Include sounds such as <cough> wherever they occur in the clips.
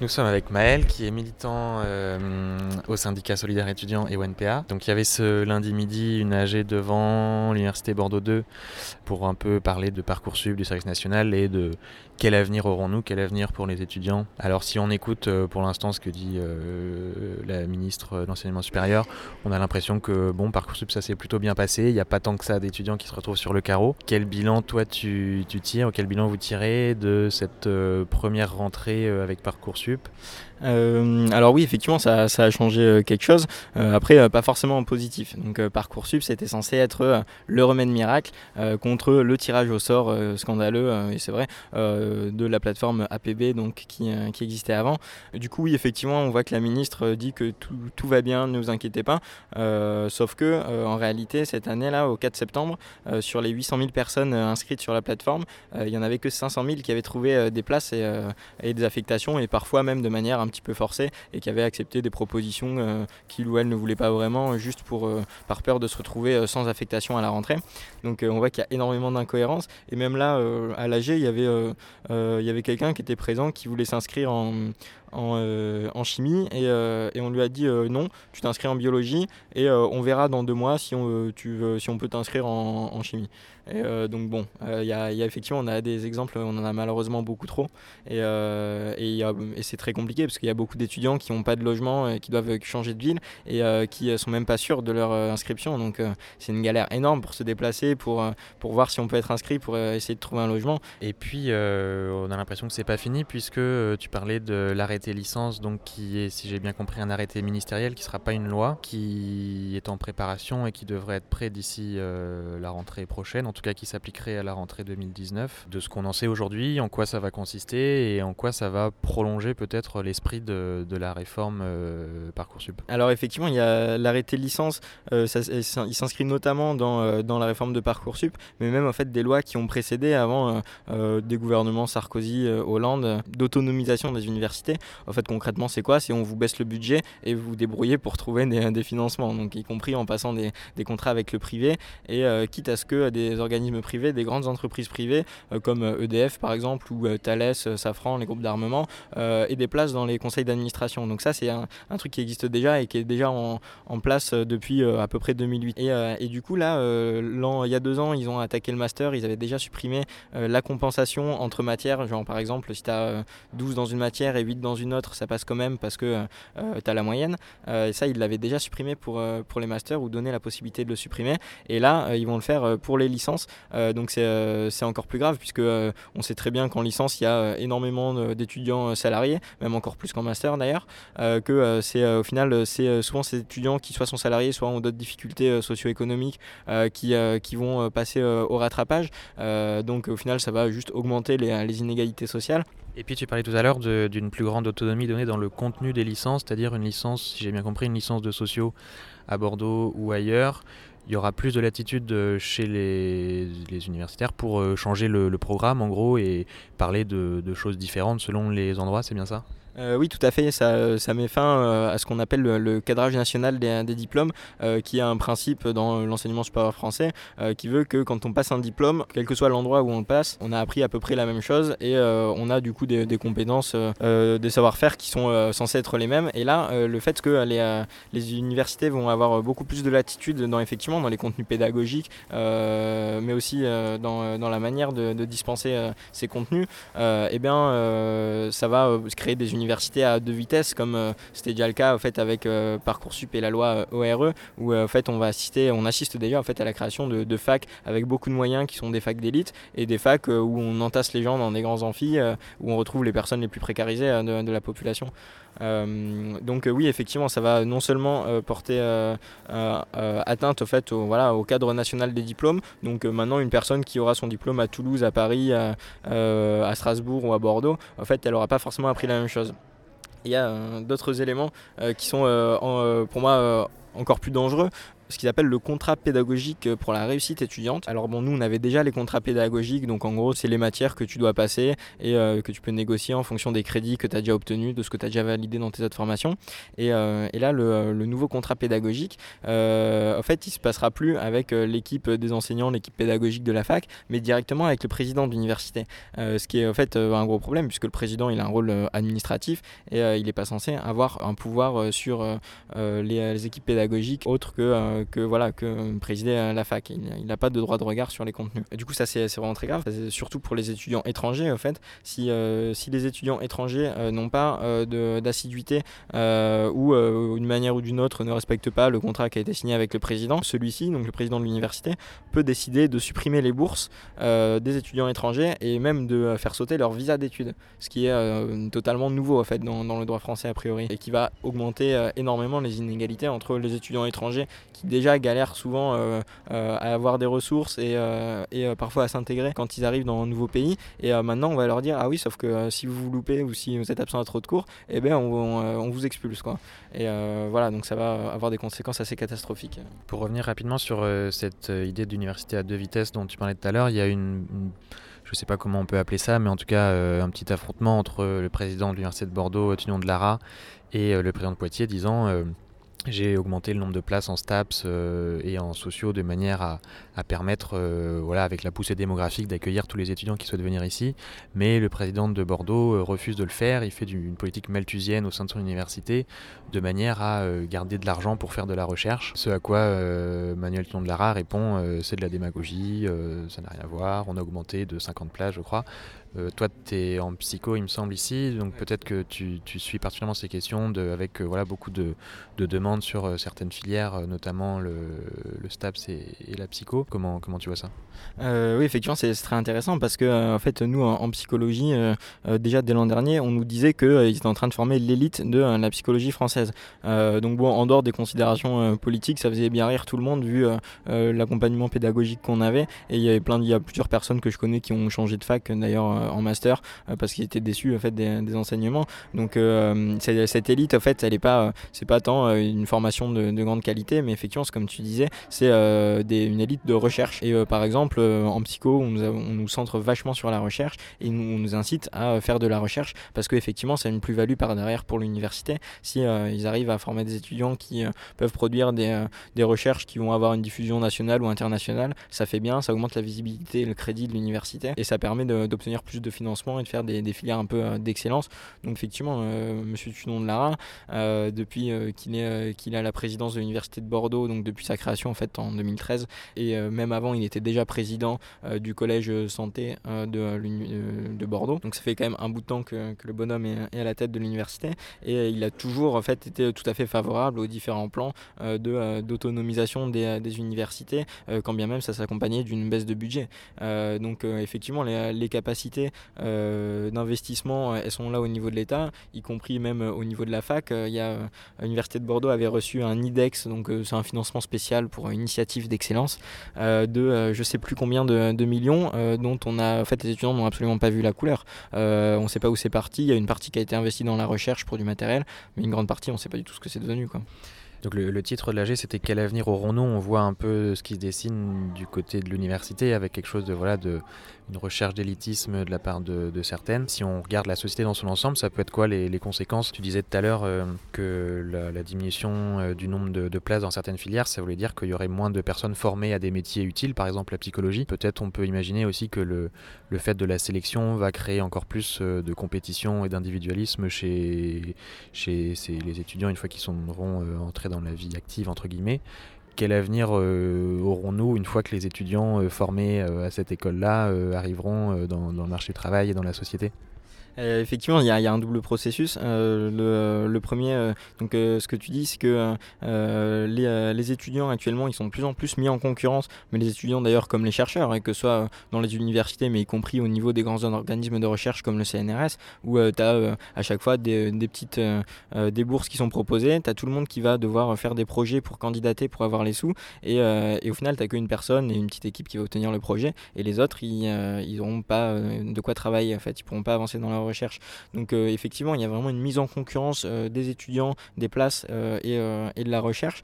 Nous sommes avec Maël qui est militant euh, au syndicat Solidaire étudiant et ONPA. Donc il y avait ce lundi midi une AG devant l'université Bordeaux 2 pour un peu parler de Parcoursup, du service national et de quel avenir aurons-nous, quel avenir pour les étudiants. Alors si on écoute euh, pour l'instant ce que dit euh, la ministre de l'enseignement supérieur, on a l'impression que bon Parcoursup ça s'est plutôt bien passé, il n'y a pas tant que ça d'étudiants qui se retrouvent sur le carreau. Quel bilan toi tu tires, quel bilan vous tirez de cette première rentrée avec Parcoursup YouTube. Euh, alors oui, effectivement, ça, a changé euh, quelque chose. Euh, après, pas forcément en positif. Donc Parcoursup, c'était censé être le remède miracle contre le tirage au sort scandaleux, et c'est vrai, de la plateforme APB donc, qui, existait avant. Du coup, oui, effectivement, on voit que la ministre dit que tout, va bien, ne vous inquiétez pas. sauf que, en réalité, cette année-là, au 4 septembre, sur les 800 000 personnes inscrites sur la plateforme, il n'y en avait que 500 000 qui avaient trouvé des places et, et des affectations, et parfois même de manière un petit peu forcée et qui avait accepté des propositions euh, qu'il ou elle ne voulait pas vraiment juste pour, euh, par peur de se retrouver euh, sans affectation à la rentrée. Donc on voit qu'il y a énormément d'incohérences et même là à l'AG il y avait, il y avait quelqu'un qui était présent qui voulait s'inscrire en, en, chimie et, et, on lui a dit non, tu t'inscris en biologie et on verra dans deux mois si on, peut t'inscrire en, chimie. Et donc bon, il y, a, effectivement, on a des exemples, on en a malheureusement beaucoup trop et, c'est très compliqué parce qu'il y a beaucoup d'étudiants qui n'ont pas de logement et qui doivent changer de ville et euh, qui sont même pas sûrs de leur euh, inscription. Donc euh, c'est une galère énorme pour se déplacer, pour, pour voir si on peut être inscrit, pour essayer de trouver un logement. Et puis on a l'impression que c'est pas fini puisque tu parlais de l'arrêté licence, donc qui est, si j'ai bien compris, un arrêté ministériel qui sera pas une loi, qui est en préparation et qui devrait être prêt d'ici la rentrée prochaine, en tout cas qui s'appliquerait à la rentrée 2019. De ce qu'on en sait aujourd'hui, en quoi ça va consister et en quoi ça va prolonger peut-être les l'esprit de, la réforme euh, Parcoursup Alors effectivement, il y a l'arrêté licence, euh, il s'inscrit notamment dans, euh, dans, la réforme de Parcoursup, mais même en fait des lois qui ont précédé avant des gouvernements Sarkozy, Hollande, d'autonomisation des universités. En fait concrètement c'est quoi? C'est on vous baisse le budget et vous débrouillez pour trouver des, financements, donc y compris en passant des, contrats avec le privé et quitte à ce que des organismes privés, des grandes entreprises privées comme EDF par exemple ou Thales, Safran, les groupes d'armement, aient des places dans les conseils d'administration. Donc ça, c'est un, truc qui existe déjà et qui est déjà en, place euh, depuis euh, à peu près 2008. Euh, et, du coup, là, il y a deux ans, ils ont attaqué le master, ils avaient déjà supprimé la compensation entre matières. Genre, par exemple, si tu as 12 dans une matière et 8 dans une autre, ça passe quand même parce que tu as la moyenne. et ça, ils l'avaient déjà supprimé pour, pour les masters ou donné la possibilité de le supprimer. Et là, ils vont le faire pour les licences. donc c'est encore plus grave puisque on sait très bien qu'en licence, il y a énormément d'étudiants salariés, même encore plus qu'en master d'ailleurs, euh, que euh, c'est euh, au final c'est souvent ces étudiants qui soit sont salariés, soit ont d'autres difficultés socio-économiques qui, qui vont passer au rattrapage. donc au final ça va juste augmenter les inégalités sociales. Et puis tu parlais tout à l'heure d'une plus grande autonomie donnée dans le contenu des licences, c'est-à-dire une licence, si j'ai bien compris, une licence de sociaux à Bordeaux ou ailleurs. Il y aura plus de latitude chez les, universitaires pour changer le, programme en gros et parler de choses différentes selon les endroits, c'est bien ça? Euh, oui, tout à fait. Ça, met fin euh, à ce qu'on appelle le, cadrage national des, diplômes, euh, qui est un principe dans l'enseignement supérieur français, qui veut que quand on passe un diplôme, quel que soit l'endroit où on le passe, on a appris à peu près la même chose et on a du coup des, compétences, des savoir-faire qui sont censés être les mêmes. Et là, le fait que les, universités vont avoir beaucoup plus de latitude dans effectivement dans les contenus pédagogiques, mais aussi dans, la manière de, de dispenser ces contenus, eh bien, ça va créer des universités université à deux vitesses, comme euh, c'était déjà le cas en fait, avec euh, Parcoursup et la loi euh, ORE, où en fait, on, va assister, on assiste d'ailleurs en fait, à la création de, facs avec beaucoup de moyens qui sont des facs d'élite et des facs où on entasse les gens dans des grands amphis, où on retrouve les personnes les plus précarisées de, la population. donc oui, effectivement, ça va non seulement porter atteinte au, fait, voilà, au cadre national des diplômes. Donc maintenant, une personne qui aura son diplôme à Toulouse, à Paris, à Strasbourg ou à Bordeaux, en fait, elle n'aura pas forcément appris la même chose il y a euh, d'autres éléments euh, qui sont euh, pour moi encore plus dangereux. Ce qu'ils appellent le contrat pédagogique pour la réussite étudiante. Alors bon, nous on avait déjà les contrats pédagogiques, donc en gros c'est les matières que tu dois passer et que tu peux négocier en fonction des crédits que tu as déjà obtenus, de ce que tu as déjà validé dans tes autres formations. Et, et là le, le, nouveau contrat pédagogique, en fait il se passera plus avec l'équipe des enseignants, l'équipe pédagogique de la fac, mais directement avec le président de l'université. ce qui est en fait un gros problème puisque le président il a un rôle administratif et il n'est pas censé avoir un pouvoir sur les, équipes pédagogiques autres que, que, voilà, que présider la fac. Il n'a pas de droit de regard sur les contenus. Du coup, ça c'est vraiment très grave, surtout pour les étudiants étrangers en fait. Si, si les étudiants étrangers n'ont pas d'assiduité ou d'une manière ou d'une autre ne respectent pas le contrat qui a été signé avec le président, celui-ci, donc le président de l'université, peut décider de supprimer les bourses des étudiants étrangers et même de faire sauter leur visa d'études, ce qui est totalement nouveau en fait dans, dans, le droit français a priori et qui va augmenter énormément les inégalités entre les étudiants étrangers qui déjà galèrent souvent euh, euh, à avoir des ressources et, euh, parfois à s'intégrer quand ils arrivent dans un nouveau pays. Et maintenant, on va leur dire Ah oui, sauf que si vous vous loupez ou si vous êtes absent à trop de cours, eh bien, on, vous expulse. Quoi. Et voilà, donc ça va avoir des conséquences assez catastrophiques. Pour revenir rapidement sur cette idée d'université à deux vitesses dont tu parlais tout à l'heure, il y a une, je ne sais pas comment on peut appeler ça, mais en tout cas un petit affrontement entre le président de l'université de Bordeaux, Tunion de Lara, et le président de Poitiers disant j'ai augmenté le nombre de places en STAPS euh, et en sociaux de manière à, permettre, euh, voilà, avec la poussée démographique, d'accueillir tous les étudiants qui souhaitent venir ici. Mais le président de Bordeaux euh, refuse de le faire. Il fait une politique malthusienne au sein de son université de manière à garder de l'argent pour faire de la recherche. Ce à quoi Manuel Tion de Lara répond c'est de la démagogie, ça n'a rien à voir. On a augmenté de 50 places, je crois. Euh, toi, tu es en psycho, il me semble, ici, donc peut-être que tu, tu, suis particulièrement ces questions de, avec euh, voilà, beaucoup de, de, demandes sur euh, certaines filières, notamment le, STAPS et, la psycho. Comment, comment tu vois ça? Oui, effectivement, c'est très intéressant parce que, en fait, nous, en, psychologie, déjà dès l'an dernier, on nous disait qu'ils étaient en train de former l'élite de la psychologie française. donc, bon, en dehors des considérations politiques, ça faisait bien rire tout le monde vu l'accompagnement pédagogique qu'on avait. Et il y avait plein, il y a plusieurs personnes que je connais qui ont changé de fac, d'ailleurs euh, en master euh, parce qu'ils étaient déçus en fait des, enseignements. Donc euh, cette élite en fait, elle est pas, c'est pas tant une formation de, grande qualité, mais effectivement, comme tu disais, c'est une élite de recherche. Et par exemple, en psycho, on nous, centre vachement sur la recherche et on nous incite à faire de la recherche parce qu'effectivement, c'est une plus-value par derrière pour l'université. Si ils arrivent à former des étudiants qui peuvent produire des, recherches qui vont avoir une diffusion nationale ou internationale, ça fait bien, ça augmente la visibilité et le crédit de l'université et ça permet d'obtenir plus de financement et de faire des, filières un peu euh, d'excellence. Donc effectivement, euh, Monsieur Tudon de Lara, euh, depuis qu'il est, qu'il à la présidence de l'université de Bordeaux, donc depuis sa création en fait en 2013, et même avant, il était déjà président du collège santé de, de Bordeaux. Donc ça fait quand même un bout de temps que, le bonhomme est, à la tête de l'université, et il a toujours en fait été tout à fait favorable aux différents plans de d'autonomisation des, universités, quand bien même ça s'accompagnait d'une baisse de budget. donc effectivement, les, les capacités euh, d'investissement, elles sont là au niveau de l'État, y compris même au niveau de la fac. Il y a l'université de Bordeaux avait reçu un IDEX, donc euh, c'est un financement spécial pour une initiative d'excellence euh, de je sais plus combien de, millions, dont on a en fait les étudiants n'ont absolument pas vu la couleur. on ne sait pas où c'est parti. Il y a une partie qui a été investie dans la recherche pour du matériel, mais une grande partie on ne sait pas du tout ce que c'est devenu quoi. Donc le, titre de l'AG c'était Quel avenir aurons-nous? On voit un peu ce qui se dessine du côté de l'université avec quelque chose de voilà de une recherche d'élitisme de la part de, certaines. Si on regarde la société dans son ensemble, ça peut être quoi les, conséquences? Tu disais tout à l'heure euh, que la, diminution euh, du nombre de, places dans certaines filières, ça voulait dire qu'il y aurait moins de personnes formées à des métiers utiles, par exemple la psychologie. Peut-être on peut imaginer aussi que le, fait de la sélection va créer encore plus euh, de compétition et d'individualisme chez, chez les étudiants une fois qu'ils seront entrés dans la vie active, entre guillemets quel avenir euh, aurons-nous une fois que les étudiants euh, formés euh, à cette école-là arriveront dans, dans, le marché du travail et dans la société? Euh, effectivement, il y, a un double processus. Euh, le, premier, euh, donc ce que tu dis, c'est que les, étudiants actuellement, ils sont de plus en plus mis en concurrence, mais les étudiants d'ailleurs comme les chercheurs, hein, que ce soit dans les universités, mais y compris au niveau des grands organismes de recherche comme le CNRS, où tu as à chaque fois des, petites des bourses qui sont proposées, tu as tout le monde qui va devoir faire des projets pour candidater, pour avoir les sous, et, au final, tu n'as qu'une personne et une petite équipe qui va obtenir le projet, et les autres, ils n'auront pas de quoi travailler, en fait, ils pourront pas avancer dans leur recherche. Donc effectivement, il y a vraiment une mise en concurrence des étudiants, des places et, et, de la recherche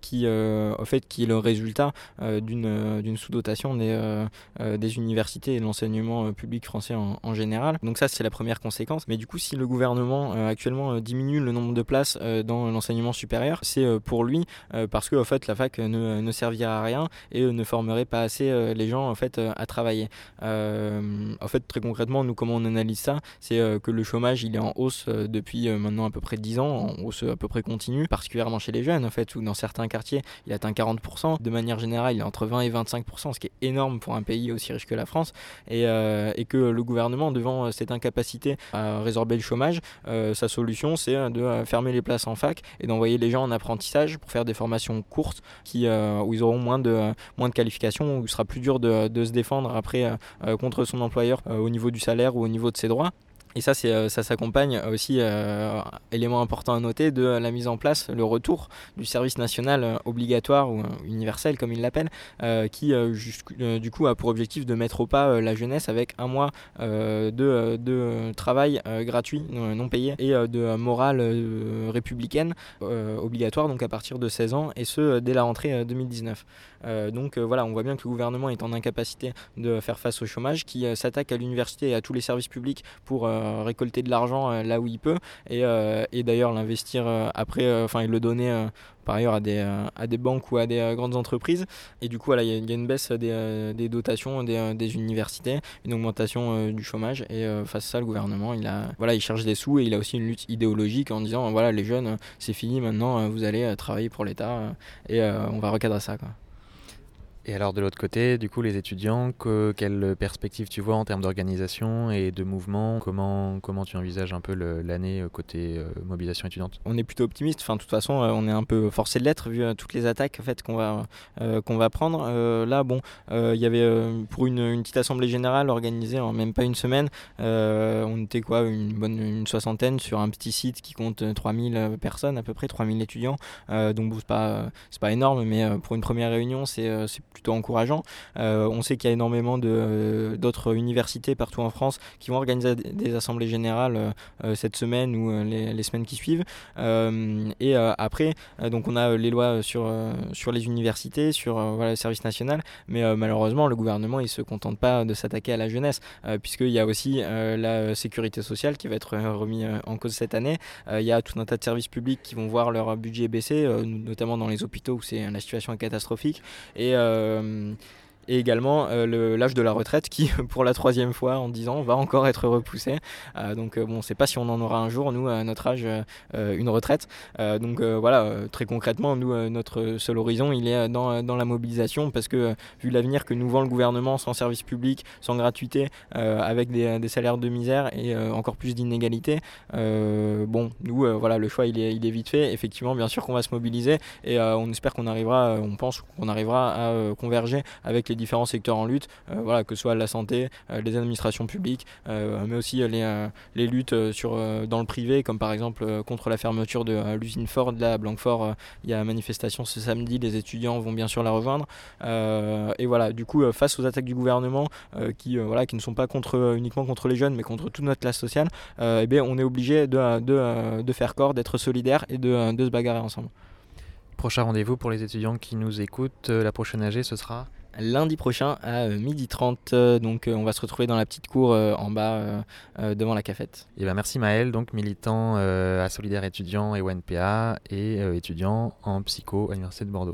qui, fait, qui est le résultat d'une sous-dotation des, universités et de l'enseignement public français en, en, général. Donc ça, c'est la première conséquence. Mais du coup, si le gouvernement actuellement diminue le nombre de places dans l'enseignement supérieur, c'est pour lui parce que, en fait, la fac ne, ne servira à rien et ne formerait pas assez les gens en fait, à travailler. en fait, très concrètement, nous, comment on analyse ça C'est que le chômage, il est en hausse depuis maintenant à peu près 10 ans, en hausse à peu près continue, particulièrement chez les jeunes, en fait, où dans certains quartiers, il atteint 40%. De manière générale, il est entre 20 et 25%, ce qui est énorme pour un pays aussi riche que la France, et, et que le gouvernement, devant cette incapacité à résorber le chômage, sa solution, c'est de fermer les places en fac et d'envoyer les gens en apprentissage pour faire des formations courtes qui, où ils auront moins de, moins de qualifications, où il sera plus dur de, de se défendre après contre son employeur au niveau du salaire ou au niveau de ses droits. Et ça, euh, ça s'accompagne aussi, euh, élément important à noter, de la mise en place, le retour du service national euh, obligatoire ou universel, comme il l'appelle, qui du coup a pour objectif de mettre au pas la jeunesse avec un mois de, de, travail gratuit, non, payé, et de morale républicaine obligatoire, donc à partir de 16 ans, et ce dès la rentrée 2019. donc voilà, on voit bien que le gouvernement est en incapacité de faire face au chômage, qui s'attaque à l'université et à tous les services publics pour euh, récolter de l'argent euh, là où il peut et, euh, et d'ailleurs l'investir après, enfin il le donner par ailleurs à des, à des banques ou à des grandes entreprises. Et du coup, voilà, il y, a une baisse des, des dotations des, des, universités, une augmentation du chômage. Et face à ça, le gouvernement, il, a, voilà, il cherche des sous et il a aussi une lutte idéologique en disant voilà, les jeunes, c'est fini maintenant, vous allez travailler pour l'État et on va recadrer ça. Quoi. Et alors de l'autre côté, du coup, les étudiants, que, quelle perspective tu vois en termes d'organisation et de mouvement? Comment, comment tu envisages un peu l'année euh, côté euh, mobilisation étudiante? On est plutôt optimiste. Enfin, de toute façon, euh, on est un peu forcé de l'être vu toutes les attaques en fait, qu'on va, qu'on va prendre. là, bon, il y avait pour une, petite assemblée générale organisée en même pas une semaine, on était quoi, une bonne une soixantaine sur un petit site qui compte 3000 personnes, à peu près 3000 étudiants. donc, bon, c'est pas, pas énorme, mais pour une première réunion, c'est plutôt encourageant. Euh, on sait qu'il y a énormément euh, d'autres universités partout en France qui vont organiser des assemblées générales euh, cette semaine ou les, semaines qui suivent. et après, donc on a les lois sur, sur les universités, sur voilà, le service national, mais malheureusement, le gouvernement il se contente pas de s'attaquer à la jeunesse, puisqu'il y a aussi la sécurité sociale qui va être remis en cause cette année. il y a tout un tas de services publics qui vont voir leur budget baisser, notamment dans les hôpitaux où la situation est catastrophique. Et euh, et également euh, l'âge de la retraite qui, <laughs> pour la troisième fois en 10 ans, va encore être repoussé. Euh, donc bon, on ne sait pas si on en aura un jour, nous, à notre âge, une retraite. donc voilà, très concrètement, nous, notre seul horizon, il est dans, dans la mobilisation parce que vu l'avenir que nous vend le gouvernement sans service public, sans gratuité, avec des, des, salaires de misère et encore plus d'inégalités, bon, nous, voilà, le choix, il est, il est vite fait. Effectivement, bien sûr qu'on va se mobiliser et on espère qu'on arrivera, on pense qu'on arrivera à converger avec les différents secteurs en lutte, euh, voilà, que ce soit la santé, euh, les administrations publiques, euh, mais aussi les, les luttes sur, dans le privé, comme par exemple contre la fermeture de l'usine Ford, là à Blanquefort, il y a manifestation ce samedi, les étudiants vont bien sûr la rejoindre. et voilà, du coup, face aux attaques du gouvernement, qui, voilà, qui ne sont pas contre, uniquement contre les jeunes, mais contre toute notre classe sociale, eh bien, on est obligé de, de, de, faire corps, d'être solidaire et de, de se bagarrer ensemble. Prochain rendez-vous pour les étudiants qui nous écoutent, la prochaine AG, ce sera lundi prochain à 12h30. Euh, donc euh, on va se retrouver dans la petite cour euh, en bas devant la cafette. Et ben merci Maël, donc militant à Solidaire étudiant et ONPA et étudiant en psycho à l'Université de Bordeaux.